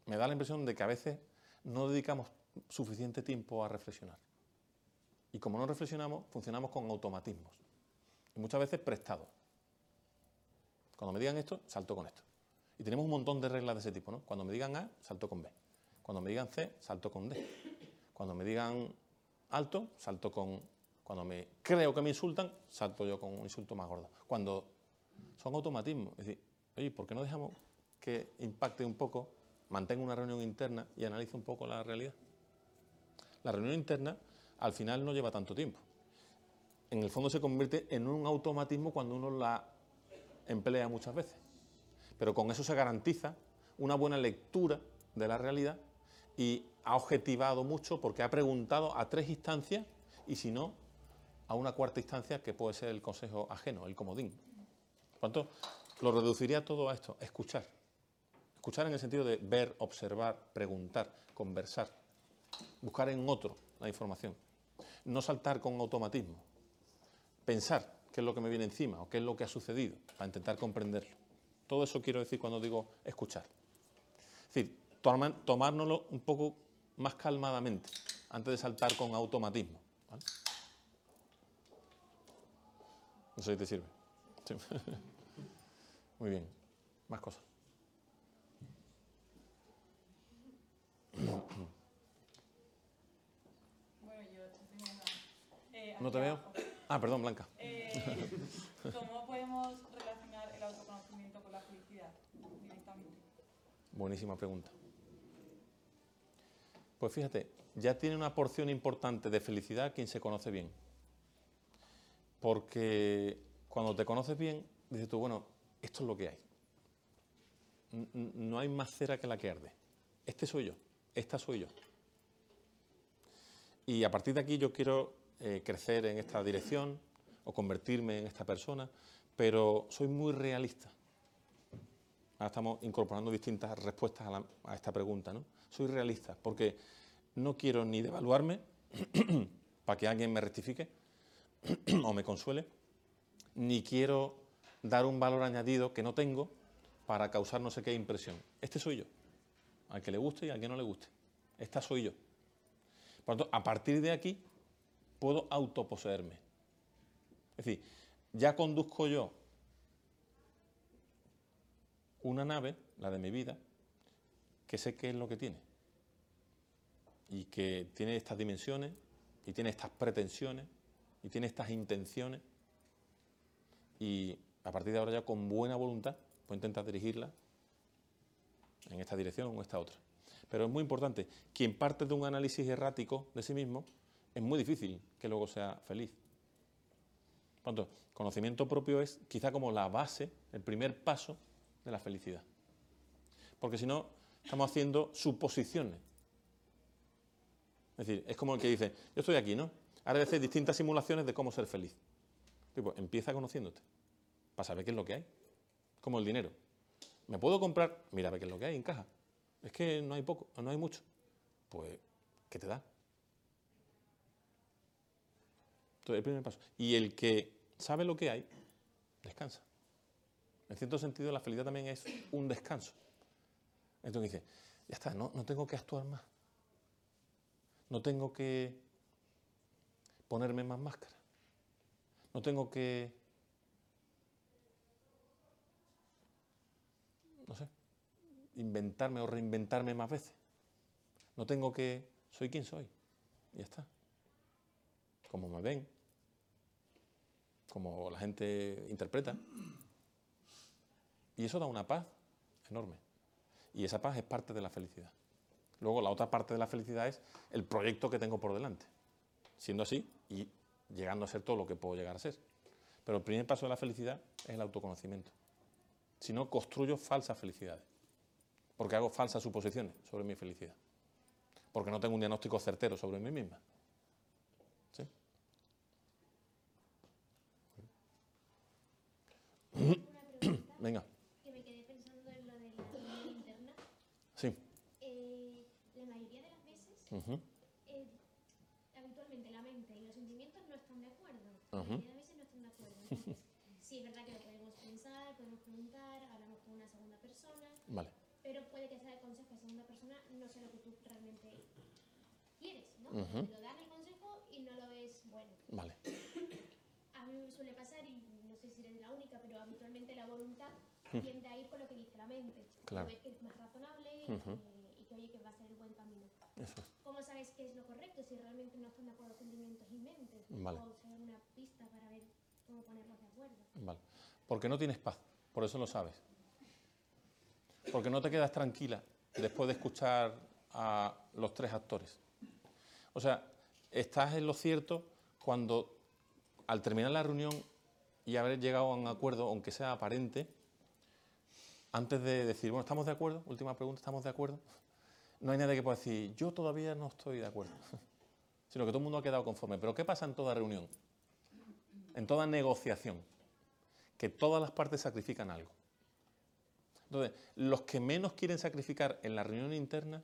Me da la impresión de que a veces no dedicamos suficiente tiempo a reflexionar. Y como no reflexionamos, funcionamos con automatismos. Y muchas veces prestados. Cuando me digan esto, salto con esto. Y tenemos un montón de reglas de ese tipo, ¿no? Cuando me digan A, salto con B. Cuando me digan C, salto con D. Cuando me digan alto, salto con... Cuando me creo que me insultan, salto yo con un insulto más gordo. Cuando son automatismos. Es decir, oye, ¿por qué no dejamos que impacte un poco, mantenga una reunión interna y analice un poco la realidad? La reunión interna al final no lleva tanto tiempo. En el fondo se convierte en un automatismo cuando uno la emplea muchas veces. Pero con eso se garantiza una buena lectura de la realidad y ha objetivado mucho porque ha preguntado a tres instancias y si no, a una cuarta instancia que puede ser el consejo ajeno, el comodín. Por tanto, lo reduciría todo a esto, escuchar. Escuchar en el sentido de ver, observar, preguntar, conversar, buscar en otro la información. No saltar con automatismo. Pensar qué es lo que me viene encima o qué es lo que ha sucedido para intentar comprenderlo. Todo eso quiero decir cuando digo escuchar. Es decir, tomárnoslo un poco más calmadamente antes de saltar con automatismo. No sé si te sirve. Sí. [laughs] Muy bien. Más cosas. Bueno, yo estoy primera. Eh, ¿No te veo? abajo. Ah, perdón, Blanca. Eh, ¿Cómo podemos relacionar el autoconocimiento con la felicidad directamente? Buenísima pregunta. Pues fíjate, ya tiene una porción importante de felicidad quien se conoce bien. Porque cuando te conoces bien, dices tú, bueno, esto es lo que hay. No hay más cera que la que arde. Este soy yo, esta soy yo. Y a partir de aquí yo quiero eh, crecer en esta dirección o convertirme en esta persona, pero soy muy realista. Ahora estamos incorporando distintas respuestas a, a esta pregunta. ¿no? Soy realista porque no quiero ni devaluarme [clears throat] para que alguien me rectifique [clears throat] o me consuele, ni quiero dar un valor añadido que no tengo para causar no sé qué impresión. Este soy yo, al que le guste y al que no le guste. Esta soy yo. Por lo tanto, a partir de aquí puedo autoposeerme. Es decir, ya conduzco yo una nave, la de mi vida, que sé qué es lo que tiene. Y que tiene estas dimensiones, y tiene estas pretensiones, y tiene estas intenciones. Y a partir de ahora ya con buena voluntad puedo intentar dirigirla en esta dirección o en esta otra. Pero es muy importante, quien parte de un análisis errático de sí mismo, es muy difícil que luego sea feliz. Por conocimiento propio es quizá como la base, el primer paso de la felicidad. Porque si no, estamos haciendo suposiciones. Es decir, es como el que dice, yo estoy aquí, ¿no? Ahora voy a hacer distintas simulaciones de cómo ser feliz. Tipo, empieza conociéndote, para saber qué es lo que hay. Como el dinero. ¿Me puedo comprar? Mira, a ver qué es lo que hay en caja. Es que no hay poco, no hay mucho. Pues, ¿qué te da? Entonces, el primer paso. Y el que sabe lo que hay, descansa. En cierto sentido, la felicidad también es un descanso. Entonces dice, ya está, no, no tengo que actuar más. No tengo que ponerme más máscara. No tengo que, no sé, inventarme o reinventarme más veces. No tengo que, soy quien soy. Y ya está. Como me ven, como la gente interpreta. Y eso da una paz enorme. Y esa paz es parte de la felicidad. Luego la otra parte de la felicidad es el proyecto que tengo por delante. Siendo así y llegando a ser todo lo que puedo llegar a ser. Pero el primer paso de la felicidad es el autoconocimiento. Si no, construyo falsas felicidades. Porque hago falsas suposiciones sobre mi felicidad. Porque no tengo un diagnóstico certero sobre mí misma. ¿Sí? [coughs] Venga, que me quedé pensando en lo de la interna. sí. Eh, la mayoría de las veces, habitualmente la mente y los sentimientos no están de La Ujú. mayoría de veces no están de acuerdo. Entonces, sí, es verdad que lo podemos pensar, podemos preguntar, hablamos con una segunda persona, Vale. pero puede que sea el consejo de segunda persona no sea lo que tú realmente quieres, ¿no? Ujú. Te lo dan el consejo y no lo ves bueno. Vale. A mí me suele pasar, y no sé si eres la única, pero habitualmente la voluntad tiende a ir por lo que dice la mente. Claro. Ves que es más razonable Ujú. eh, y que oye que va a ser el buen camino. Eso es. ¿Cómo sabes qué es lo correcto si realmente no están de acuerdo sentimientos y mentes? Vale. O ser una pista para ver cómo ponerlos de acuerdo. Vale. Porque no tienes paz, por eso lo sabes. Porque no te quedas tranquila después de escuchar a los tres actores. O sea, estás en lo cierto cuando al terminar la reunión y haber llegado a un acuerdo, aunque sea aparente, antes de decir, bueno, ¿estamos de acuerdo? Última pregunta, ¿estamos de acuerdo? No hay nadie que pueda decir, yo todavía no estoy de acuerdo. [laughs] Sino que todo el mundo ha quedado conforme. Pero ¿qué pasa en toda reunión? En toda negociación que todas las partes sacrifican algo. Entonces, los que menos quieren sacrificar en la reunión interna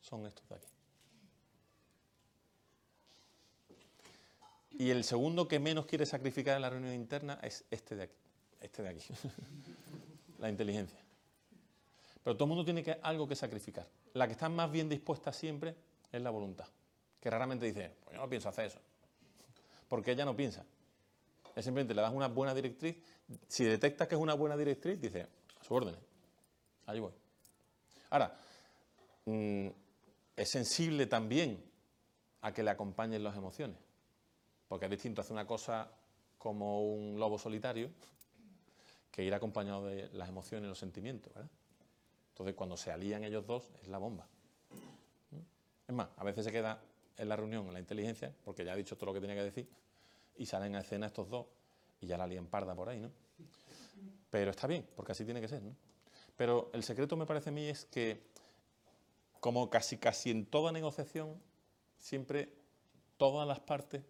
son estos de aquí. Y el segundo que menos quiere sacrificar en la reunión interna es este de aquí. Este de aquí. [laughs] la inteligencia. Pero todo el mundo tiene que, algo que sacrificar. La que está más bien dispuesta siempre es la voluntad. Que raramente dice, pues yo no pienso hacer eso. Porque ella no piensa. Es simplemente le das una buena directriz. Si detectas que es una buena directriz, dice, a su orden. Ahí voy. Ahora, mm, es sensible también a que le acompañen las emociones. Porque es distinto hacer una cosa como un lobo solitario que ir acompañado de las emociones y los sentimientos. ¿verdad? Entonces, cuando se alían ellos dos, es la bomba. ¿Mm? Es más, a veces se queda en la reunión en la inteligencia, porque ya ha dicho todo lo que tenía que decir, y salen a escena estos dos y ya la lían parda por ahí, ¿no? Pero está bien, porque así tiene que ser, ¿no? Pero el secreto me parece a mí es que, como casi casi en toda negociación, siempre todas las partes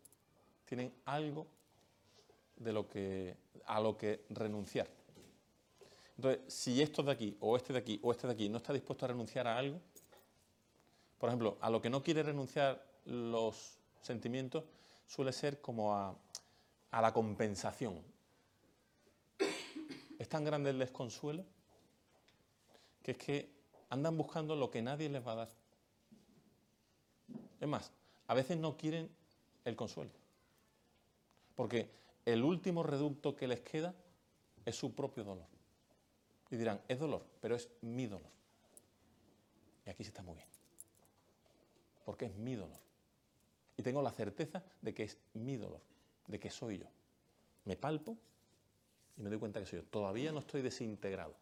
tienen algo de lo que, a lo que renunciar. Entonces, si esto de aquí, o este de aquí, o este de aquí no está dispuesto a renunciar a algo, por ejemplo, a lo que no quiere renunciar los sentimientos, suele ser como a, la compensación. Es tan grande el desconsuelo que es que andan buscando lo que nadie les va a dar. Es más, a veces no quieren el consuelo. Porque el último reducto que les queda es su propio dolor. Y dirán, es dolor, pero es mi dolor. Y aquí se está muy bien. Porque es mi dolor. Y tengo la certeza de que es mi dolor, de que soy yo. Me palpo y me doy cuenta que soy yo. Todavía no estoy desintegrado.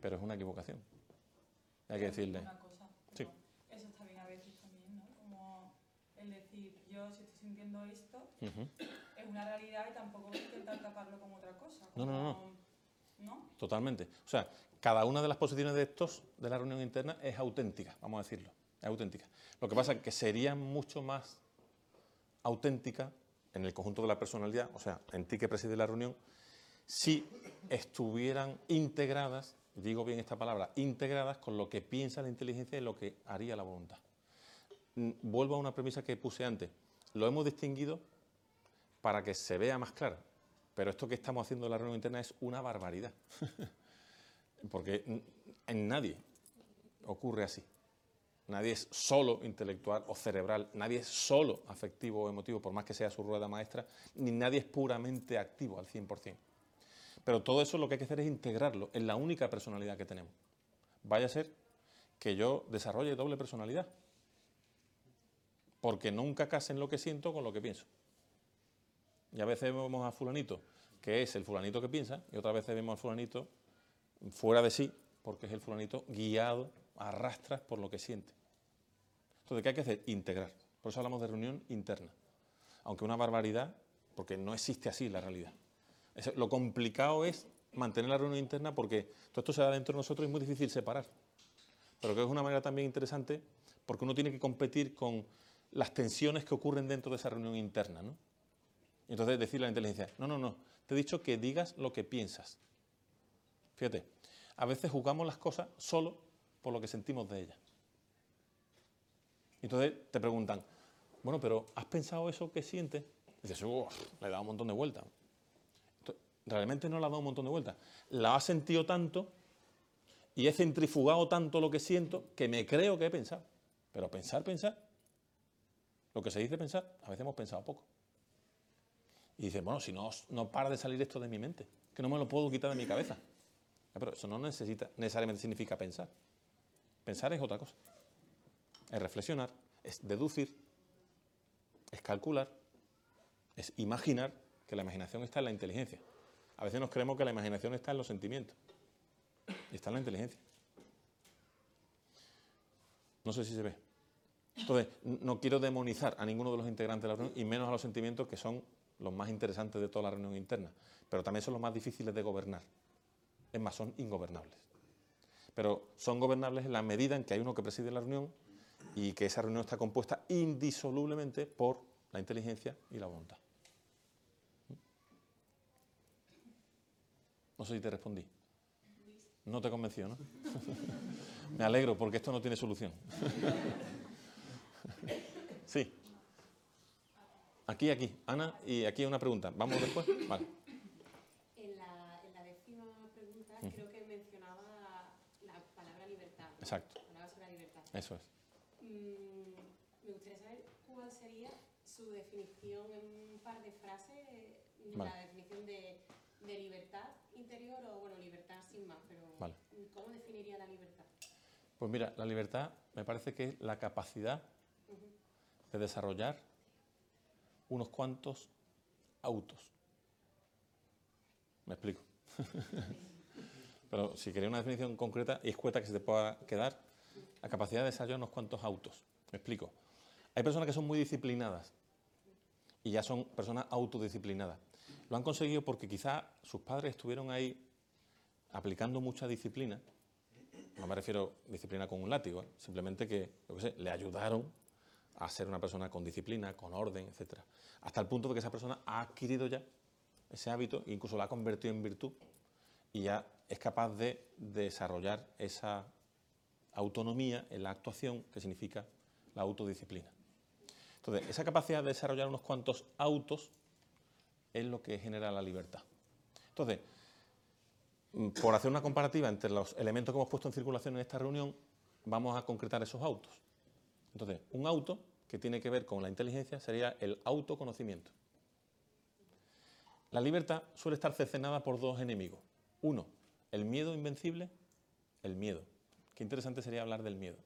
Pero es una equivocación. Hay que decirle. Una cosa, Sí. Eso está bien a veces también, ¿no? Como el decir, yo si estoy sintiendo esto. Es una realidad y tampoco voy a intentar taparlo como otra cosa. No, no, no. ¿No? Totalmente. O sea, cada una de las posiciones de estos de la reunión interna es auténtica, vamos a decirlo. Es auténtica. Lo que pasa es que sería mucho más auténtica en el conjunto de la personalidad, o sea, en ti que preside la reunión, si estuvieran integradas, digo bien esta palabra, integradas con lo que piensa la inteligencia y lo que haría la voluntad. Mm, Vuelvo a una premisa que puse antes. Lo hemos distinguido para que se vea más claro. Pero esto que estamos haciendo en la reunión interna es una barbaridad. [laughs] Porque en nadie ocurre así. Nadie es solo intelectual o cerebral, nadie es solo afectivo o emotivo, por más que sea su rueda maestra, ni nadie es puramente activo al 100%. Pero todo eso lo que hay que hacer es integrarlo en la única personalidad que tenemos. Vaya a ser que yo desarrolle doble personalidad, porque nunca casen lo que siento con lo que pienso. Y a veces vemos a fulanito, que es el fulanito que piensa, y otras veces vemos al fulanito fuera de sí, porque es el fulanito guiado, arrastras por lo que siente. Entonces, ¿qué hay que hacer? Integrar. Por eso hablamos de reunión interna. Aunque una barbaridad, porque no existe así la realidad. Lo complicado es mantener la reunión interna porque todo esto se da dentro de nosotros y es muy difícil separar. Pero que es una manera también interesante porque uno tiene que competir con las tensiones que ocurren dentro de esa reunión interna, ¿no? Entonces decirle a la inteligencia, no, no, no, te he dicho que digas lo que piensas. Fíjate, a veces jugamos las cosas solo por lo que sentimos de ellas. Entonces te preguntan, bueno, pero ¿has pensado eso que sientes? Y dices, "Uf, le he dado un montón de vueltas. Realmente no le has dado un montón de vueltas. La has sentido tanto y he centrifugado tanto lo que siento que me creo que he pensado. Pero pensar, pensar, lo que se dice pensar, a veces hemos pensado poco. Y dices, bueno, si no, no para de salir esto de mi mente, que no me lo puedo quitar de mi cabeza. Pero eso no necesita, necesariamente significa pensar. Pensar es otra cosa. Es reflexionar, es deducir, es calcular, es imaginar, que la imaginación está en la inteligencia. A veces nos creemos que la imaginación está en los sentimientos. Y está en la inteligencia. No sé si se ve. Entonces, no quiero demonizar a ninguno de los integrantes de la reunión y menos a los sentimientos que son los más interesantes de toda la reunión interna, pero también son los más difíciles de gobernar. Es más, son ingobernables. Pero son gobernables en la medida en que hay uno que preside la reunión y que esa reunión está compuesta indisolublemente por la inteligencia y la voluntad. No sé si te respondí. No te convenció, ¿no? [laughs] Me alegro porque esto no tiene solución. [laughs] Sí. Aquí, aquí. Ana, y aquí una pregunta. ¿Vamos después? Vale. En la, en la décima pregunta creo que mencionaba la palabra libertad. ¿no? Exacto. Hablaba sobre la libertad. Eso es. Mm, me gustaría saber cuál sería su definición en un par de frases, Vale. la definición de, de libertad interior o, bueno, libertad sin más, pero Vale. ¿cómo definiría la libertad? Pues mira, la libertad me parece que es la capacidad de desarrollar unos cuantos autos. ¿Me explico? [laughs] Pero si quería una definición concreta y escueta que se te pueda quedar, la capacidad de desarrollar unos cuantos autos. ¿Me explico? Hay personas que son muy disciplinadas. y ya son personas autodisciplinadas. Lo han conseguido porque quizás sus padres estuvieron ahí aplicando mucha disciplina. No me refiero a disciplina con un látigo, ¿eh? simplemente que, le ayudaron a ser una persona con disciplina, con orden, etc. Hasta el punto de que esa persona ha adquirido ya ese hábito e incluso lo ha convertido en virtud y ya es capaz de desarrollar esa autonomía en la actuación que significa la autodisciplina. Entonces, esa capacidad de desarrollar unos cuantos autos es lo que genera la libertad. Entonces, mm, por hacer una comparativa entre los elementos que hemos puesto en circulación en esta reunión, vamos a concretar esos autos. Entonces, un auto que tiene que ver con la inteligencia sería el autoconocimiento. La libertad suele estar cercenada por dos enemigos. Uno, el miedo invencible, el miedo. Qué interesante sería hablar del miedo,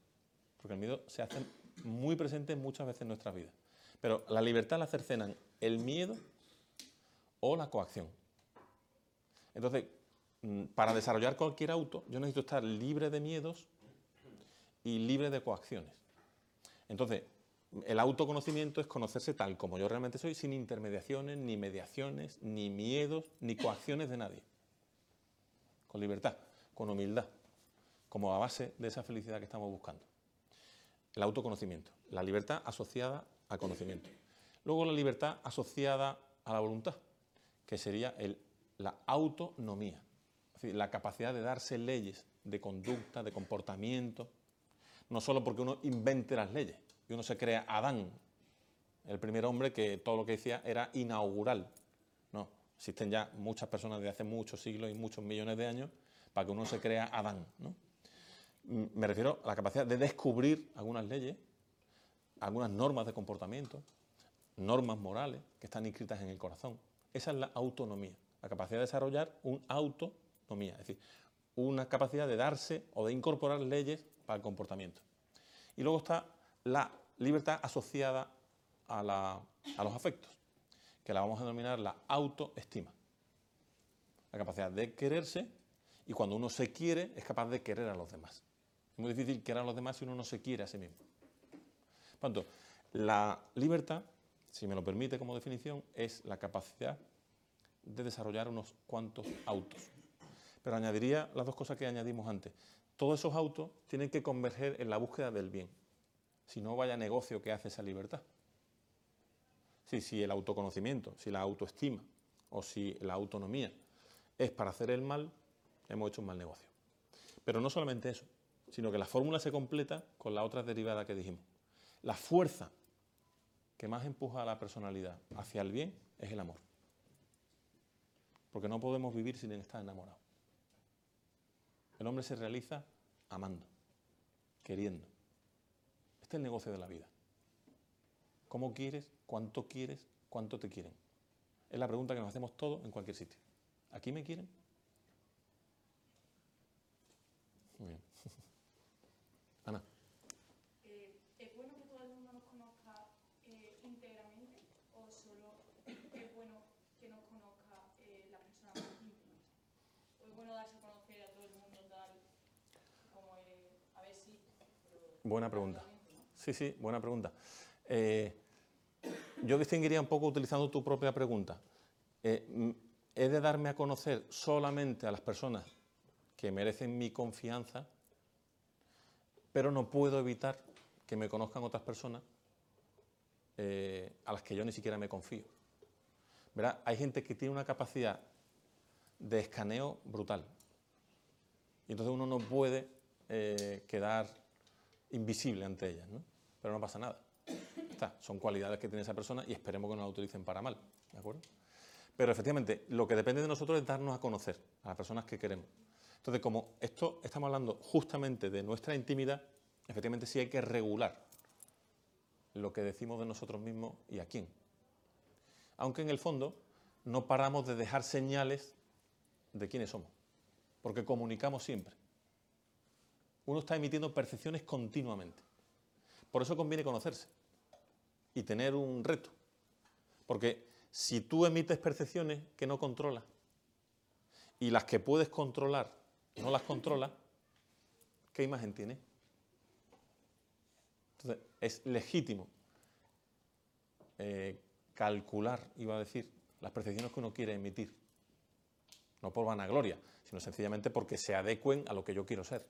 porque el miedo se hace muy presente muchas veces en nuestra vida. Pero la libertad la cercenan el miedo o la coacción. Entonces, mm, para desarrollar cualquier auto, yo necesito estar libre de miedos y libre de coacciones. Entonces, el autoconocimiento es conocerse tal como yo realmente soy, sin intermediaciones, ni mediaciones, ni miedos, ni coacciones de nadie. Con libertad, con humildad, como a base de esa felicidad que estamos buscando. El autoconocimiento, la libertad asociada al conocimiento. Luego la libertad asociada a la voluntad, que sería la autonomía, la capacidad de darse leyes de conducta, de comportamiento, no solo porque uno invente las leyes, y uno se crea Adán, el primer hombre que todo lo que decía era inaugural. No, existen ya muchas personas de hace muchos siglos y muchos millones de años para que uno se crea Adán. Mm, me refiero a la capacidad de descubrir algunas leyes, algunas normas de comportamiento, normas morales que están inscritas en el corazón. Esa es la autonomía, la capacidad de desarrollar una autonomía, es decir, una capacidad de darse o de incorporar leyes para el comportamiento. Y luego está la libertad asociada a, los afectos, que la vamos a denominar la autoestima. La capacidad de quererse y cuando uno se quiere es capaz de querer a los demás. Es muy difícil querer a los demás si uno no se quiere a sí mismo. Por tanto, la libertad, si me lo permite como definición, es la capacidad de desarrollar unos cuantos autos. Pero añadiría las dos cosas que añadimos antes. Todos esos autos tienen que converger en la búsqueda del bien si no vaya negocio que hace esa libertad. Si, si el autoconocimiento, si la autoestima o si la autonomía es para hacer el mal, hemos hecho un mal negocio. Pero no solamente eso, sino que la fórmula se completa con la otra derivada que dijimos. La fuerza que más empuja a la personalidad hacia el bien es el amor. Porque no podemos vivir sin estar enamorados. El hombre se realiza amando, queriendo. Este es el negocio de la vida. ¿Cómo quieres? ¿Cuánto quieres? ¿Cuánto te quieren? Es la pregunta que nos hacemos todos en cualquier sitio. ¿Aquí me quieren? Muy bien. [laughs] Ana. Eh, ¿Es bueno que todo el mundo nos conozca eh, íntegramente o solo es bueno que nos conozca eh, la persona más íntima? ¿O es bueno darse a conocer a todo el mundo tal como eres? A ver si... Buena pregunta. Sí, sí, buena pregunta. Eh, yo distinguiría un poco utilizando tu propia pregunta. Eh, ¿He de darme a conocer solamente a las personas que merecen mi confianza, pero no puedo evitar que me conozcan otras personas eh, a las que yo ni siquiera me confío? Hay gente que tiene una capacidad de escaneo brutal. Y entonces uno no puede quedar invisible ante ellas. ¿no? Pero no pasa nada. Está, son cualidades que tiene esa persona y esperemos que no la utilicen para mal, ¿de acuerdo? Pero efectivamente, lo que depende de nosotros es darnos a conocer a las personas que queremos. Entonces, como esto estamos hablando justamente de nuestra intimidad, efectivamente sí hay que regular lo que decimos de nosotros mismos y a quién. Aunque en el fondo no paramos de dejar señales de quiénes somos, porque comunicamos siempre. Uno está emitiendo percepciones continuamente. Por eso conviene conocerse y tener un reto. Porque si tú emites percepciones que no controlas y las que puedes controlar no las controlas, ¿qué imagen tiene? Entonces, es legítimo eh, calcular, iba a decir, las percepciones que uno quiere emitir. No por vanagloria, sino sencillamente porque se adecuen a lo que yo quiero ser.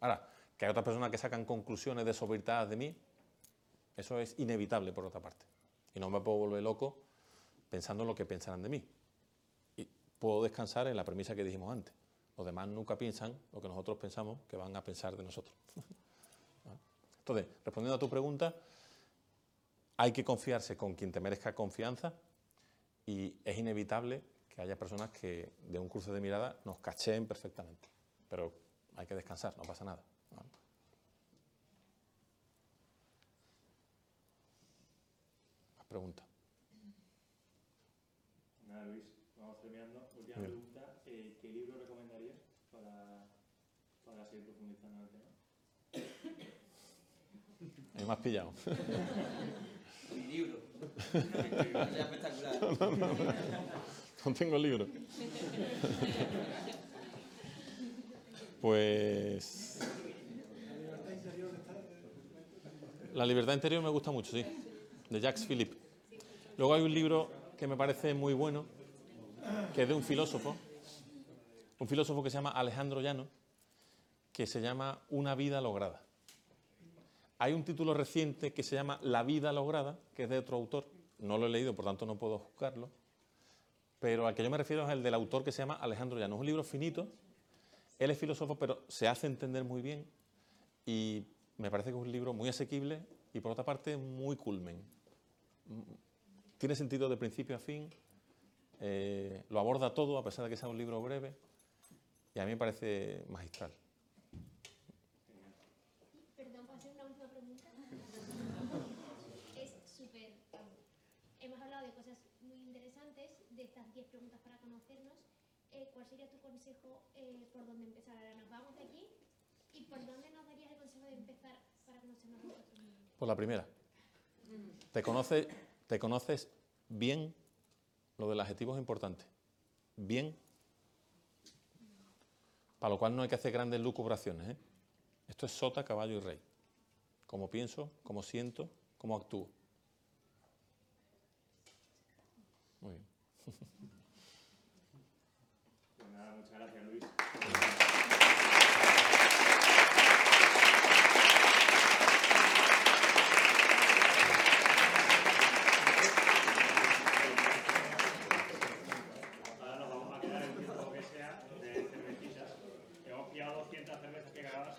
Ahora, que hay otras personas que sacan conclusiones desorbitadas de mí, eso es inevitable por otra parte. Y no me puedo volver loco pensando en lo que pensarán de mí. Y puedo descansar en la premisa que dijimos antes. Los demás nunca piensan lo que nosotros pensamos que van a pensar de nosotros. [laughs] Entonces, respondiendo a tu pregunta, hay que confiarse con quien te merezca confianza y es inevitable que haya personas que de un cruce de mirada nos cacheen perfectamente. Pero hay que descansar, no pasa nada. Preguntas. Nada, Luis, vamos terminando. Última Bien. pregunta. eh, ¿Qué libro recomendarías para, para seguir profundizando en el tema? Ahí me has pillado. Mi libro. [laughs] Es espectacular. No tengo libro. Pues. La libertad interior me gusta mucho, sí. De Jacques Philippe. Luego hay un libro que me parece muy bueno, que es de un filósofo, un filósofo que se llama Alejandro Llano, que se llama Una vida lograda. Hay un título reciente que se llama La vida lograda, que es de otro autor. No lo he leído, por tanto no puedo juzgarlo. Pero al que yo me refiero es el del autor que se llama Alejandro Llano. Es un libro finito. Él es filósofo, pero se hace entender muy bien. Y me parece que es un libro muy asequible y, por otra parte, muy culmen. Tiene sentido de principio a fin. eh, lo aborda todo, a pesar de que sea un libro breve. Y a mí me parece magistral. Perdón, ¿puedo hacer una última pregunta? [laughs] es súper... Hemos hablado de cosas muy interesantes, de estas 10 preguntas para conocernos. Eh, ¿Cuál sería tu consejo eh, por dónde empezar? Ahora nos vamos de aquí. ¿Y por dónde nos darías el consejo de empezar para conocernos nosotros mismos? Por la primera. Te conoces, te conoces bien, lo del adjetivo es importante. Bien. Para lo cual no hay que hacer grandes lucubraciones. ¿eh? Esto es sota, caballo y rey. Cómo pienso, cómo siento, cómo actúo. Muy bien. [laughs] Pues nada, muchas gracias, Luis. Ahora nos vamos a quedar el tiempo que sea de cervecitas. Hemos pillado 200 cervezas que grabadas.